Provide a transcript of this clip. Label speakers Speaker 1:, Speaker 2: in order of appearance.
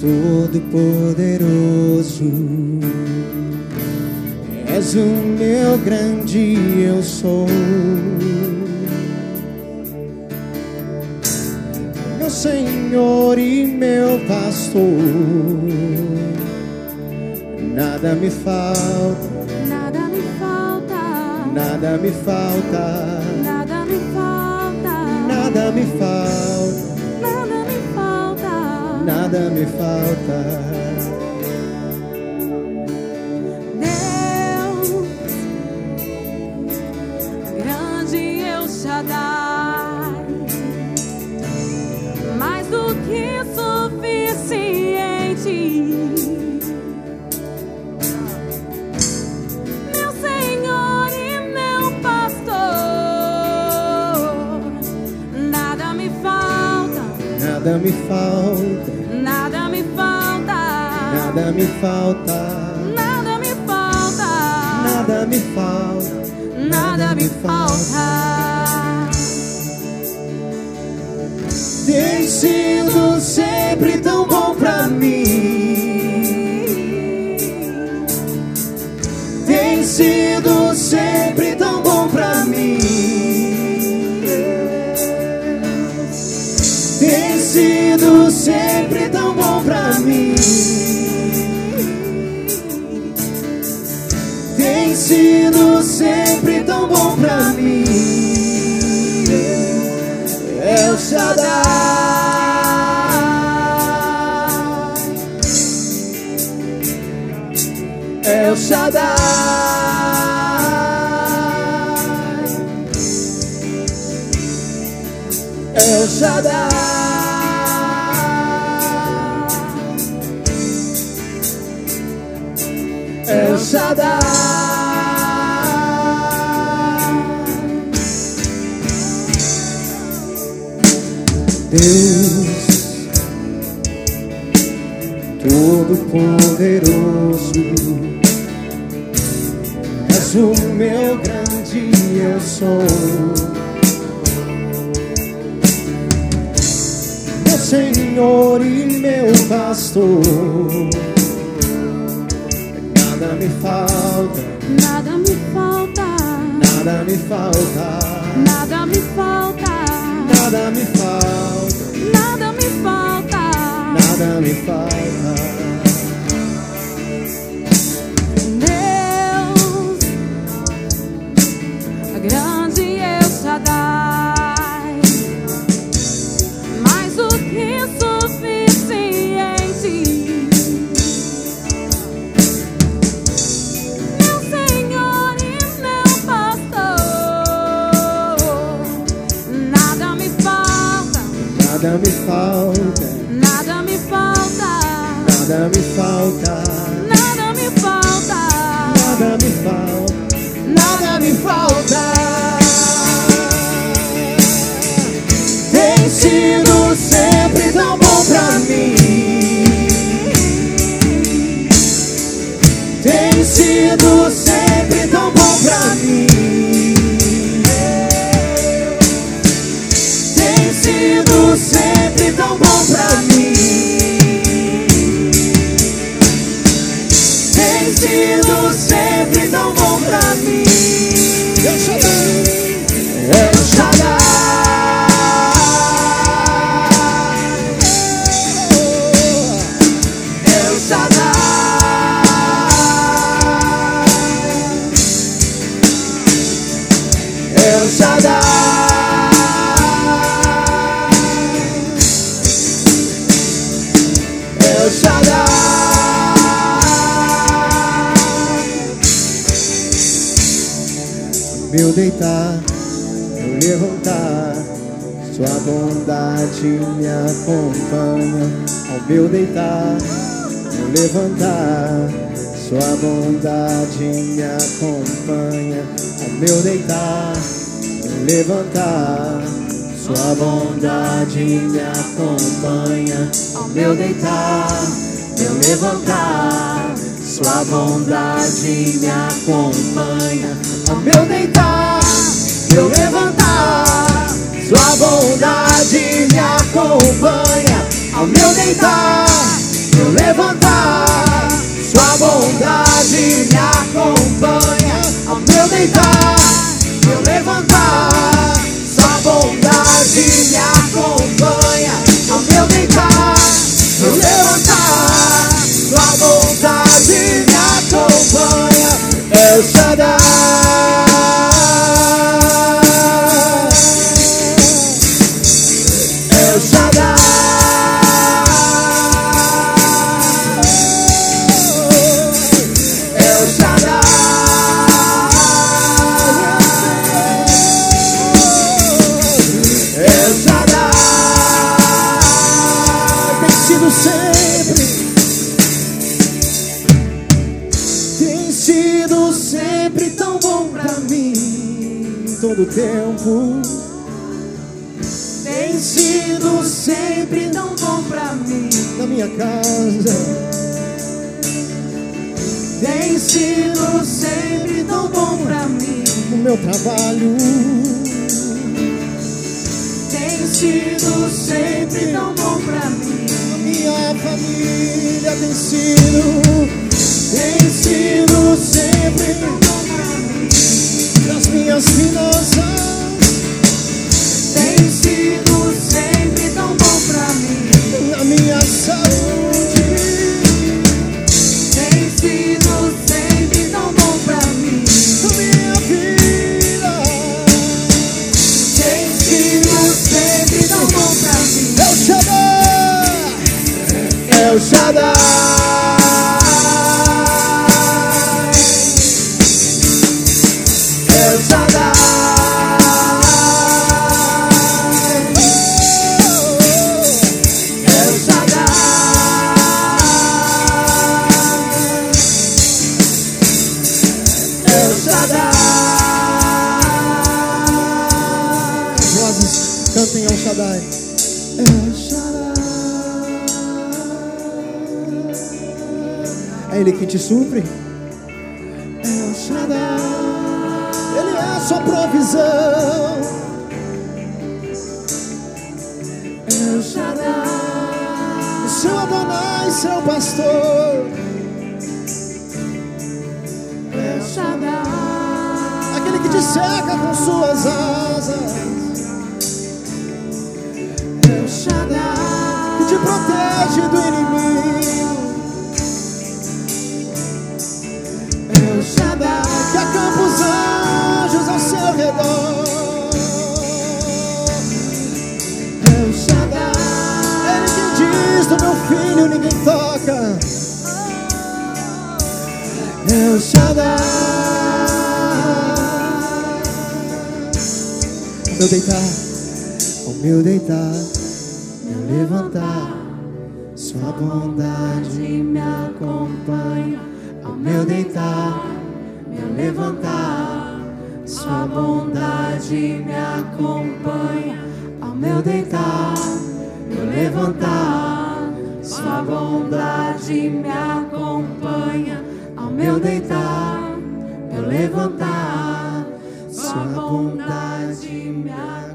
Speaker 1: Todo-Poderoso, és o meu grande eu sou. Meu Senhor e meu pastor, nada me falta,
Speaker 2: Nada me falta,
Speaker 1: nada me falta,
Speaker 2: nada me falta,
Speaker 1: nada me falta,
Speaker 2: nada me falta.
Speaker 1: Nada me falta.
Speaker 2: Nada me falta,
Speaker 1: nada me falta,
Speaker 2: nada me falta,
Speaker 1: nada me falta.
Speaker 2: nada me falta.
Speaker 1: nada me falta. Sempre tão bom pra mim. Tem sido sempre tão bom pra mim. El Shaddai. El Shaddai. El Shaddai. Shaddai. Deus Todo-Poderoso, és o meu grande eu sou. Meu Senhor e meu pastor, nada me falta,
Speaker 2: Nada me falta,
Speaker 1: nada me falta,
Speaker 2: nada me falta,
Speaker 1: nada me falta,
Speaker 2: nada me falta.
Speaker 1: nada me falta.
Speaker 2: Nada me falta,
Speaker 1: nada me falta,
Speaker 2: nada me falta,
Speaker 1: El Shaddai. Meu deitar, meu levantar, sua bondade me acompanha. Ao meu deitar, meu levantar, sua bondade me acompanha. Ao meu deitar, meu levantar, sua bondade me acompanha. Ao meu deitar, meu levantar, sua bondade me acompanha. Ao meu deitar, meu levantar, sua bondade me acompanha. Ao meu deitar, meu levantar. Sua bondade me acompanha ao meu deitar, Todo tempo. Tem sido sempre tão bom pra mim. Na minha casa. Tem sido sempre tão bom pra mim. No meu trabalho. Tem sido sempre tão bom pra mim. A minha família tem sido. Tem sido sempre tão bom pra mim. Nas minhas finanças. Shaddai. El Shaddai. É Ele quem te supre? El Shaddai. Ele é a sua provisão. El Shaddai. O seu Adonai, seu pastor. Ao meu deitar, ao meu deitar, meu levantar, sua bondade me acompanha. Ao meu deitar, meu levantar, sua bondade me acompanha. Ao meu deitar, meu levantar, sua bondade me acompanha. Meu deitar, meu levantar, sua bondade me acompanha.